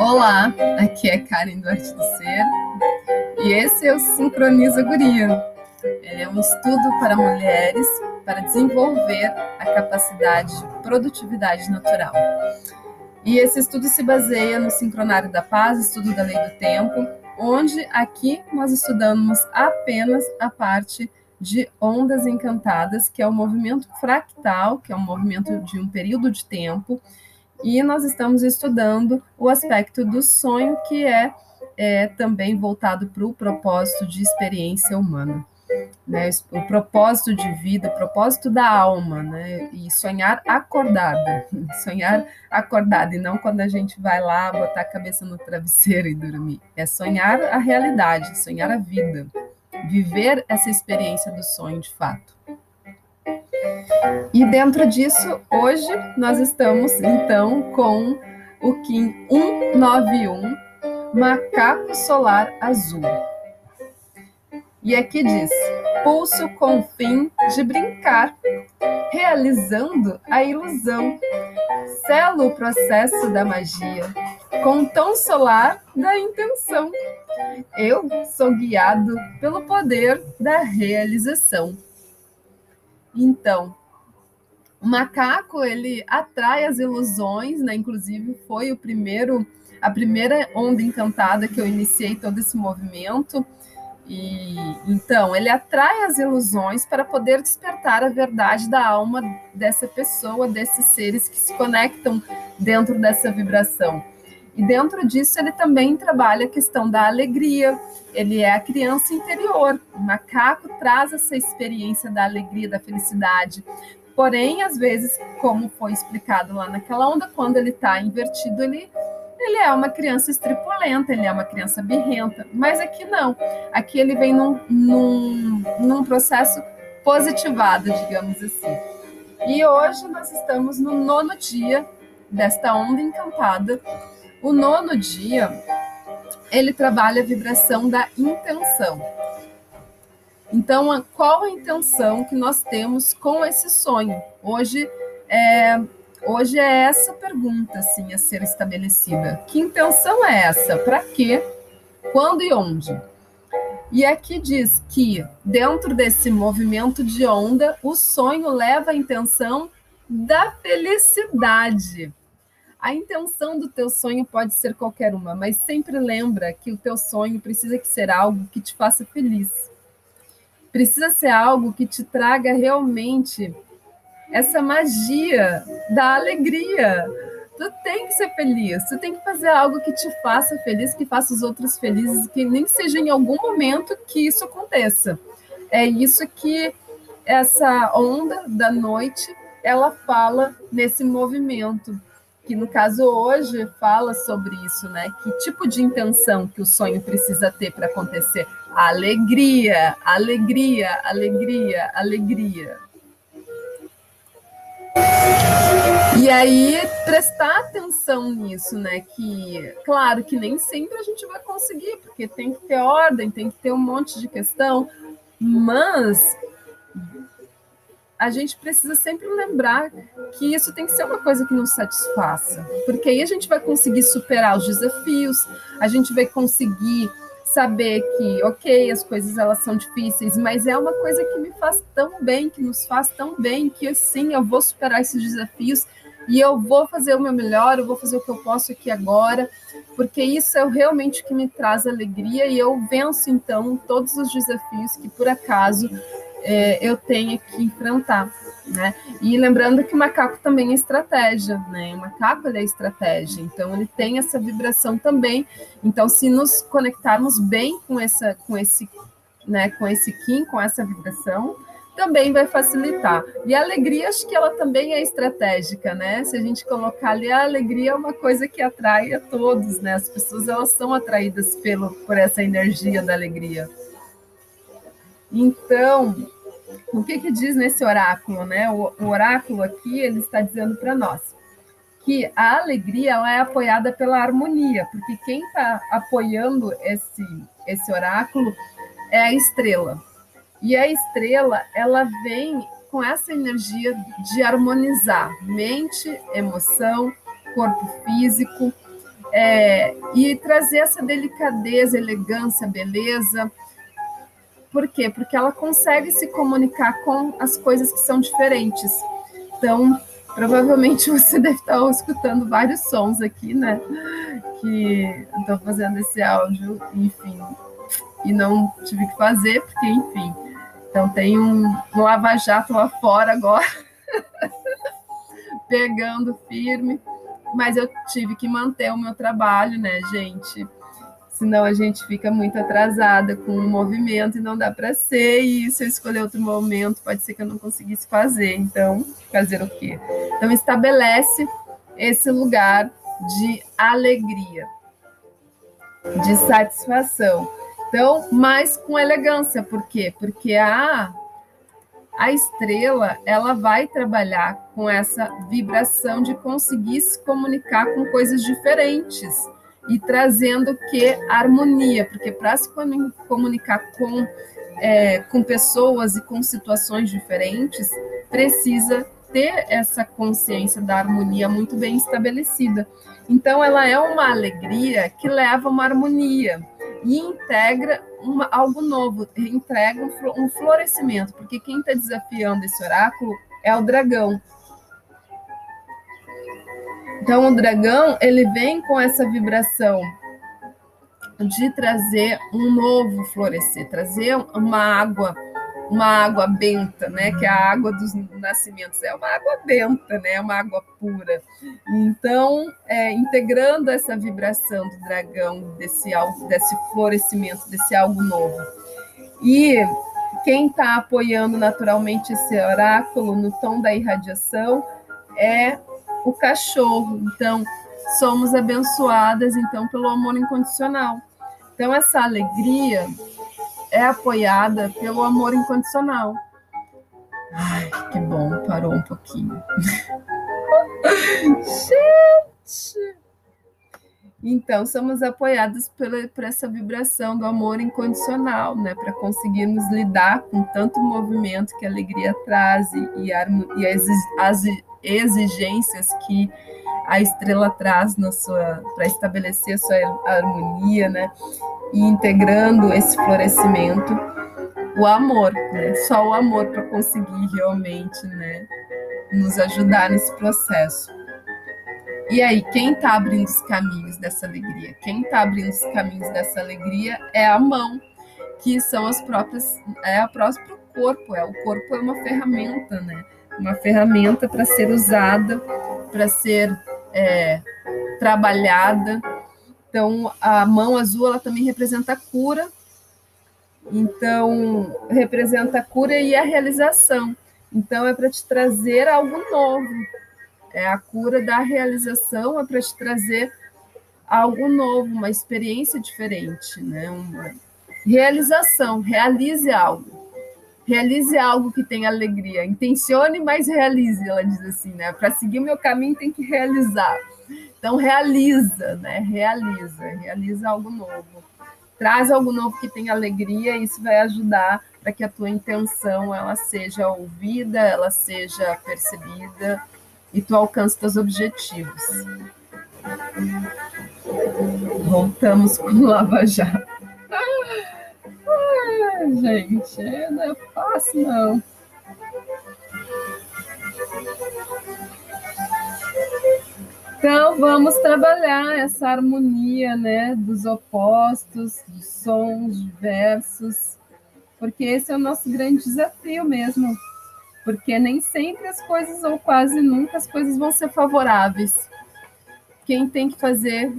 Olá, aqui é Karen Duarte do Ser e esse é o Sincroniza Guria. Ele é um estudo para mulheres para desenvolver a capacidade de produtividade natural. E esse estudo se baseia no Sincronário da Paz, estudo da Lei do Tempo, onde aqui nós estudamos apenas a parte de ondas encantadas, que é o movimento fractal, que é um movimento de um período de tempo, e nós estamos estudando o aspecto do sonho, que é, é também voltado para o propósito de experiência humana né, o propósito de vida, o propósito da alma, né, e sonhar acordada, sonhar acordada, e não quando a gente vai lá botar a cabeça no travesseiro e dormir, é sonhar a realidade, sonhar a vida, viver essa experiência do sonho de fato. E dentro disso, hoje nós estamos então com o Kim 191, Macaco Solar Azul. E aqui diz: pulso com fim de brincar, realizando a ilusão. Selo o processo da magia, com tom solar da intenção. Eu sou guiado pelo poder da realização. Então, o macaco ele atrai as ilusões, né? Inclusive foi o primeiro, a primeira onda encantada que eu iniciei todo esse movimento. E então ele atrai as ilusões para poder despertar a verdade da alma dessa pessoa, desses seres que se conectam dentro dessa vibração. E dentro disso ele também trabalha a questão da alegria. Ele é a criança interior. O macaco traz essa experiência da alegria, da felicidade. Porém, às vezes, como foi explicado lá naquela onda, quando ele está invertido, ele ele é uma criança estripulenta, ele é uma criança birrenta, mas aqui não. Aqui ele vem num, num, num processo positivado, digamos assim. E hoje nós estamos no nono dia desta onda encantada. O nono dia, ele trabalha a vibração da intenção. Então, qual a intenção que nós temos com esse sonho? Hoje é, Hoje é essa pergunta assim a ser estabelecida. Que intenção é essa? Para quê? Quando e onde? E aqui diz que dentro desse movimento de onda, o sonho leva a intenção da felicidade. A intenção do teu sonho pode ser qualquer uma, mas sempre lembra que o teu sonho precisa que ser algo que te faça feliz. Precisa ser algo que te traga realmente essa magia da alegria. Tu tem que ser feliz, tu tem que fazer algo que te faça feliz, que faça os outros felizes, que nem seja em algum momento que isso aconteça. É isso que essa onda da noite ela fala nesse movimento, que no caso hoje fala sobre isso, né? Que tipo de intenção que o sonho precisa ter para acontecer? Alegria, alegria, alegria, alegria. E aí, prestar atenção nisso, né? Que, claro, que nem sempre a gente vai conseguir, porque tem que ter ordem, tem que ter um monte de questão, mas a gente precisa sempre lembrar que isso tem que ser uma coisa que nos satisfaça, porque aí a gente vai conseguir superar os desafios, a gente vai conseguir saber que, ok, as coisas elas são difíceis, mas é uma coisa que me faz tão bem, que nos faz tão bem, que assim eu vou superar esses desafios e eu vou fazer o meu melhor, eu vou fazer o que eu posso aqui agora, porque isso é realmente o que me traz alegria e eu venço então todos os desafios que por acaso é, eu tenho que enfrentar. Né? E lembrando que o macaco também é estratégia, né? O macaco é estratégia, então ele tem essa vibração também. Então, se nos conectarmos bem com essa, com esse, né, com esse Kim, com essa vibração, também vai facilitar. E a alegria, acho que ela também é estratégica, né? Se a gente colocar ali a alegria é uma coisa que atrai a todos, né? As pessoas elas são atraídas pelo por essa energia da alegria. Então, o que, que diz nesse oráculo, né? O, o oráculo aqui ele está dizendo para nós que a alegria ela é apoiada pela harmonia, porque quem está apoiando esse esse oráculo é a estrela. E a estrela ela vem com essa energia de harmonizar mente, emoção, corpo físico, é, e trazer essa delicadeza, elegância, beleza. Por quê? Porque ela consegue se comunicar com as coisas que são diferentes. Então, provavelmente você deve estar escutando vários sons aqui, né? Que estou fazendo esse áudio, enfim, e não tive que fazer, porque, enfim. Então, tem um, um lava-jato lá fora agora, pegando firme mas eu tive que manter o meu trabalho, né, gente? Senão a gente fica muito atrasada com o movimento e não dá para ser. E se eu escolher outro momento, pode ser que eu não conseguisse fazer. Então, fazer o quê? Então, estabelece esse lugar de alegria, de satisfação. Então, mas com elegância, por quê? Porque a a estrela ela vai trabalhar com essa vibração de conseguir se comunicar com coisas diferentes e trazendo que harmonia, porque para se comunicar com é, com pessoas e com situações diferentes precisa ter essa consciência da harmonia muito bem estabelecida. Então ela é uma alegria que leva uma harmonia e integra uma, algo novo, entrega um, um florescimento, porque quem está desafiando esse oráculo é o dragão. Então, o dragão ele vem com essa vibração de trazer um novo florescer, trazer uma água uma água benta, né? Que é a água dos nascimentos é uma água benta, né? Uma água pura. Então, é, integrando essa vibração do dragão, desse desse florescimento, desse algo novo. E quem está apoiando naturalmente esse oráculo no tom da irradiação é o cachorro. Então, somos abençoadas então pelo amor incondicional. Então, essa alegria é apoiada pelo amor incondicional. Ai, que bom, parou um pouquinho. Gente! Então, somos apoiados pela, por essa vibração do amor incondicional, né? Para conseguirmos lidar com tanto movimento que a alegria traz e, e as, as exigências que a estrela traz para estabelecer a sua harmonia, né? e integrando esse florescimento, o amor, né? Só o amor para conseguir realmente, né, nos ajudar nesse processo. E aí, quem está abrindo os caminhos dessa alegria? Quem está abrindo os caminhos dessa alegria é a mão, que são as próprias, é o próprio corpo. É o corpo é uma ferramenta, né? Uma ferramenta para ser usada, para ser é, trabalhada então, a mão azul ela também representa a cura. Então, representa a cura e a realização. Então, é para te trazer algo novo. É a cura da realização, é para te trazer algo novo, uma experiência diferente, né? Uma realização, realize algo. Realize algo que tenha alegria. Intencione, mas realize, ela diz assim, né? Para seguir meu caminho tem que realizar. Então realiza, né? Realiza, realiza algo novo. Traz algo novo que tenha alegria, e isso vai ajudar para que a tua intenção ela seja ouvida, ela seja percebida e tu alcance teus objetivos. Voltamos com Lava Jato. Ah, gente, não é fácil, não. Então, vamos trabalhar essa harmonia né, dos opostos, dos sons diversos, porque esse é o nosso grande desafio mesmo. Porque nem sempre as coisas, ou quase nunca, as coisas vão ser favoráveis. Quem tem que fazer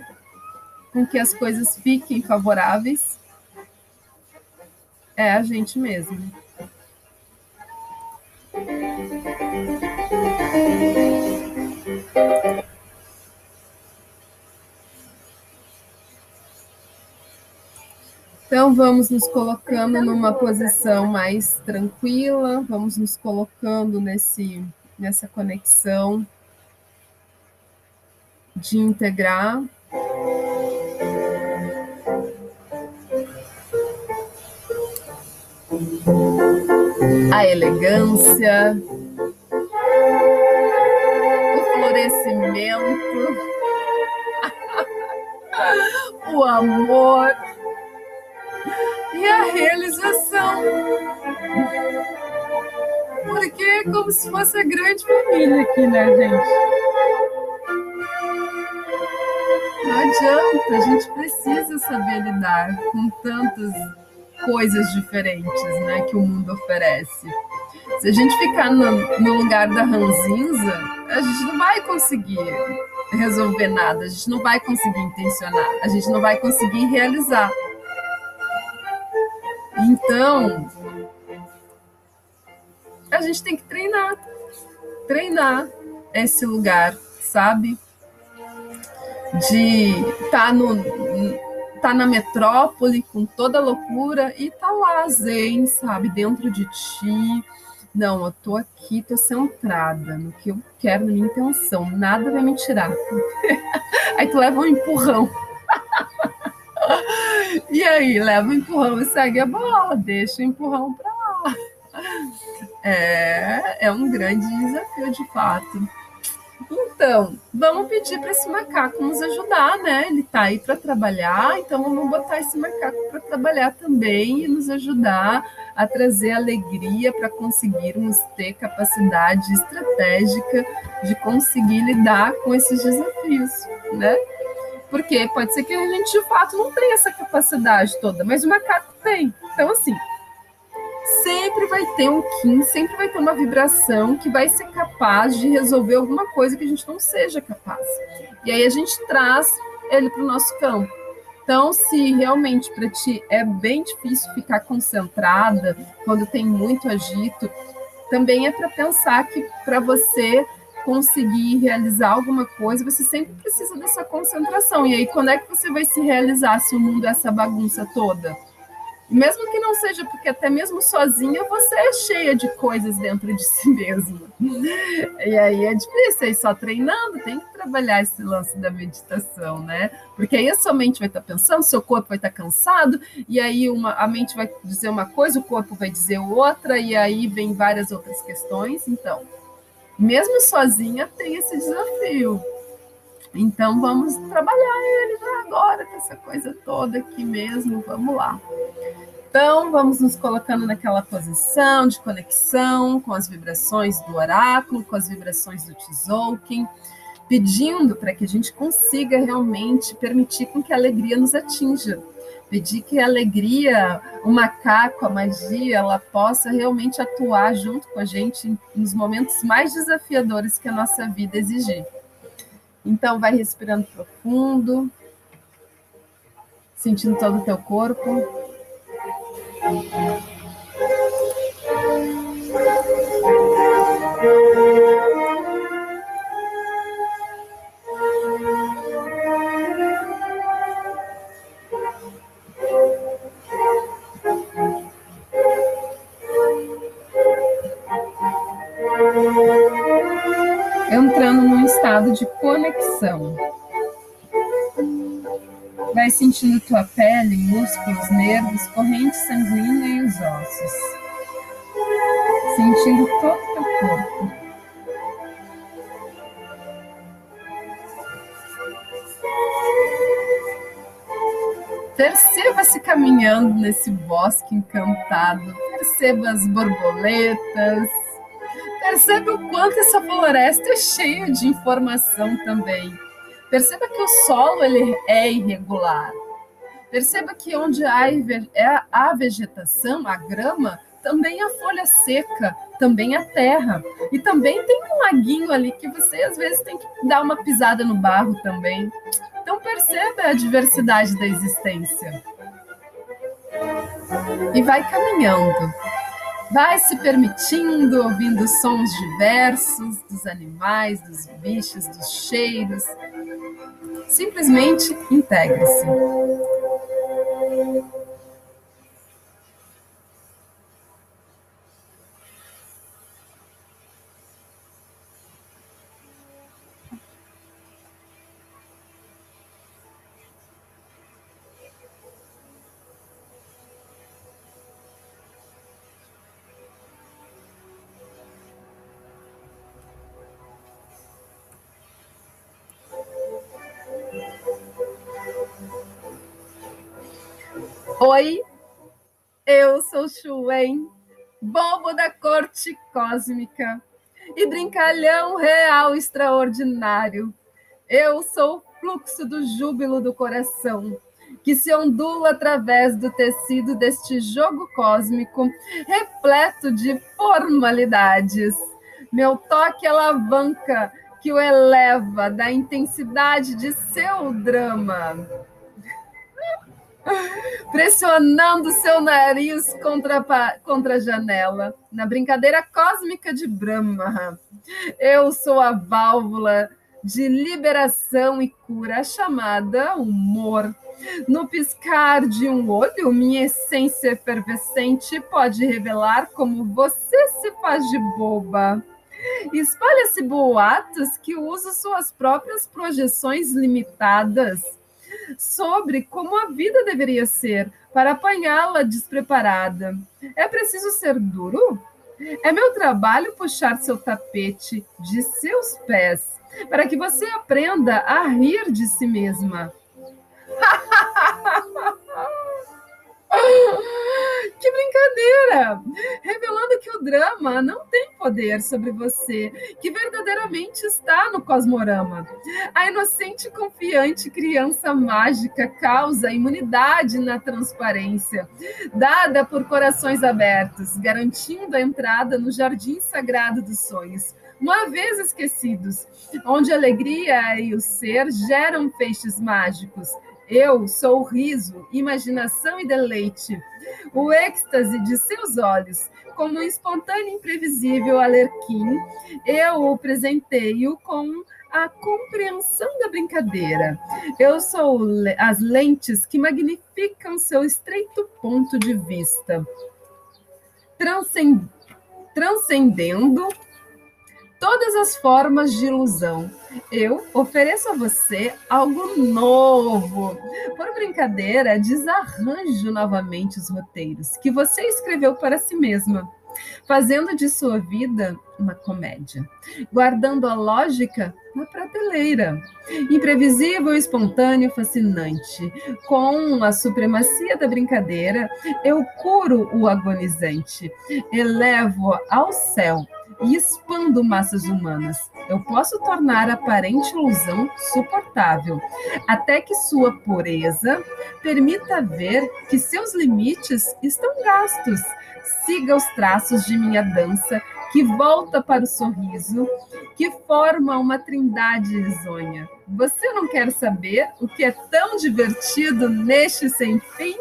com que as coisas fiquem favoráveis é a gente mesmo. Então, vamos nos colocando numa posição mais tranquila, vamos nos colocando nesse, nessa conexão de integrar. A elegância, o florescimento o amor como se fosse a grande família aqui, né, gente? Não adianta, a gente precisa saber lidar com tantas coisas diferentes né, que o mundo oferece. Se a gente ficar no, no lugar da ranzinza, a gente não vai conseguir resolver nada, a gente não vai conseguir intencionar, a gente não vai conseguir realizar. Então, a gente tem que treinar, treinar esse lugar, sabe? De estar tá no tá na metrópole com toda a loucura e tá lá zen, sabe, dentro de ti. Não, eu tô aqui, tô centrada no que eu quero, na minha intenção. Nada vai me tirar. aí tu leva um empurrão. e aí, leva um empurrão e segue a bola, deixa o empurrão pra. É, é um grande desafio, de fato. Então, vamos pedir para esse macaco nos ajudar, né? Ele está aí para trabalhar, então vamos botar esse macaco para trabalhar também e nos ajudar a trazer alegria para conseguirmos ter capacidade estratégica de conseguir lidar com esses desafios, né? Porque pode ser que a gente de fato não tenha essa capacidade toda, mas o macaco tem. Então, assim, sempre vai ter um Kim, sempre vai ter uma vibração que vai ser capaz de resolver alguma coisa que a gente não seja capaz. E aí a gente traz ele para o nosso campo. Então, se realmente para ti é bem difícil ficar concentrada quando tem muito agito, também é para pensar que para você conseguir realizar alguma coisa, você sempre precisa dessa concentração. E aí, quando é que você vai se realizar se o mundo é essa bagunça toda? Mesmo que não seja porque até mesmo sozinha você é cheia de coisas dentro de si mesma. E aí é difícil, aí só treinando, tem que trabalhar esse lance da meditação, né? Porque aí a sua mente vai estar pensando, seu corpo vai estar cansado, e aí uma, a mente vai dizer uma coisa, o corpo vai dizer outra, e aí vem várias outras questões. Então, mesmo sozinha, tem esse desafio. Então vamos trabalhar ele já agora, com essa coisa toda aqui mesmo. Vamos lá. Então, vamos nos colocando naquela posição de conexão com as vibrações do oráculo, com as vibrações do Tzolk'in, pedindo para que a gente consiga realmente permitir com que a alegria nos atinja. Pedir que a alegria, o macaco, a magia, ela possa realmente atuar junto com a gente nos momentos mais desafiadores que a nossa vida exigir. Então, vai respirando profundo, sentindo todo o teu corpo. Perceba-se caminhando nesse bosque encantado. Perceba as borboletas. Perceba o quanto essa floresta é cheia de informação também Perceba que o solo ele é irregular. Perceba que onde há a vegetação, a grama, também a folha seca, também a terra. E também tem um laguinho ali que você às vezes tem que dar uma pisada no barro também. Então perceba a diversidade da existência. E vai caminhando. Vai se permitindo, ouvindo sons diversos dos animais, dos bichos, dos cheiros. Simplesmente integre-se. Oi, eu sou Chuen, bobo da corte cósmica e brincalhão real extraordinário. Eu sou o fluxo do júbilo do coração, que se ondula através do tecido deste jogo cósmico, repleto de formalidades. Meu toque alavanca que o eleva da intensidade de seu drama pressionando seu nariz contra a, contra a janela, na brincadeira cósmica de Brahma. Eu sou a válvula de liberação e cura chamada humor. No piscar de um olho, minha essência efervescente pode revelar como você se faz de boba. Espalha-se boatos que usa suas próprias projeções limitadas sobre como a vida deveria ser para apanhá-la despreparada. É preciso ser duro? É meu trabalho puxar seu tapete de seus pés para que você aprenda a rir de si mesma. Que brincadeira! Drama não tem poder sobre você, que verdadeiramente está no cosmorama. A inocente e confiante criança mágica causa imunidade na transparência, dada por corações abertos, garantindo a entrada no jardim sagrado dos sonhos uma vez esquecidos, onde a alegria e o ser geram feixes mágicos, eu sou o riso, imaginação e deleite, o êxtase de seus olhos, como um espontâneo e imprevisível alerquim, eu o presenteio com a compreensão da brincadeira. Eu sou as lentes que magnificam seu estreito ponto de vista, transcendendo todas as formas de ilusão. Eu ofereço a você algo novo. Por brincadeira, desarranjo novamente os roteiros que você escreveu para si mesma, fazendo de sua vida uma comédia, guardando a lógica na prateleira. Imprevisível, espontâneo, fascinante. Com a supremacia da brincadeira, eu curo o agonizante, elevo ao céu e expando massas humanas. Eu posso tornar a aparente ilusão suportável, até que sua pureza permita ver que seus limites estão gastos. Siga os traços de minha dança, que volta para o sorriso, que forma uma trindade risonha. Você não quer saber o que é tão divertido neste sem fim?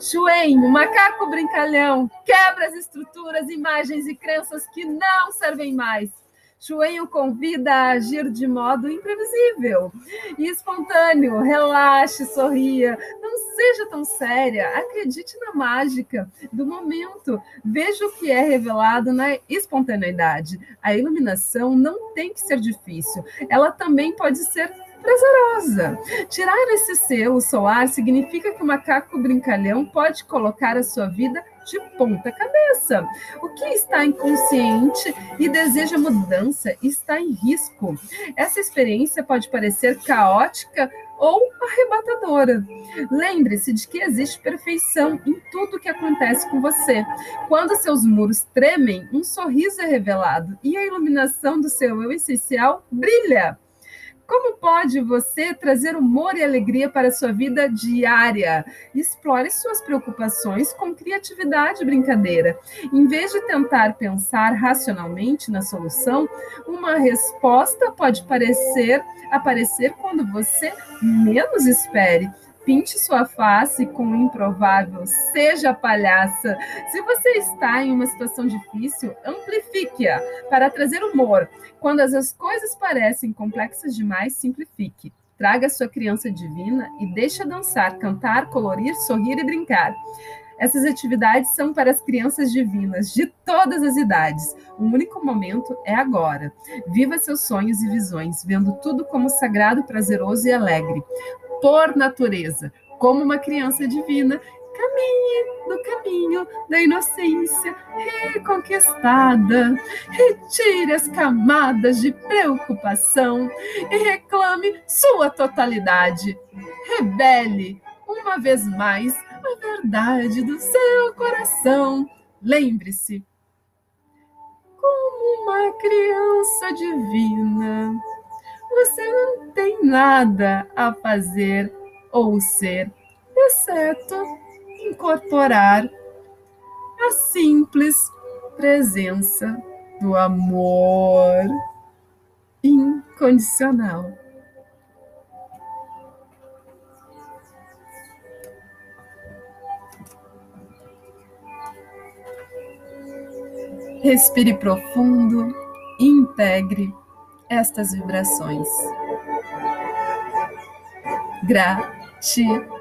Chuem, o macaco brincalhão, quebra as estruturas, imagens e crenças que não servem mais. Chuen o convida a agir de modo imprevisível e espontâneo. Relaxe, sorria, não seja tão séria. Acredite na mágica do momento. Veja o que é revelado na espontaneidade. A iluminação não tem que ser difícil, ela também pode ser prazerosa. Tirar esse selo solar significa que o macaco brincalhão pode colocar a sua vida de ponta cabeça. O que está inconsciente e deseja mudança está em risco. Essa experiência pode parecer caótica ou arrebatadora. Lembre-se de que existe perfeição em tudo que acontece com você. Quando seus muros tremem, um sorriso é revelado e a iluminação do seu eu essencial brilha. Como pode você trazer humor e alegria para a sua vida diária? Explore suas preocupações com criatividade e brincadeira. Em vez de tentar pensar racionalmente na solução, uma resposta pode parecer aparecer quando você menos espere. Pinte sua face com o improvável, seja palhaça. Se você está em uma situação difícil, amplifique-a para trazer humor. Quando as coisas parecem complexas demais, simplifique. Traga sua criança divina e deixe dançar, cantar, colorir, sorrir e brincar. Essas atividades são para as crianças divinas de todas as idades. O único momento é agora. Viva seus sonhos e visões, vendo tudo como sagrado, prazeroso e alegre por natureza, como uma criança divina, caminhe no caminho da inocência reconquistada. Retire as camadas de preocupação e reclame sua totalidade. Rebele uma vez mais a verdade do seu coração. Lembre-se, como uma criança divina, você não nada a fazer ou ser, exceto incorporar a simples presença do amor incondicional. Respire profundo integre estas vibrações. Gratidão.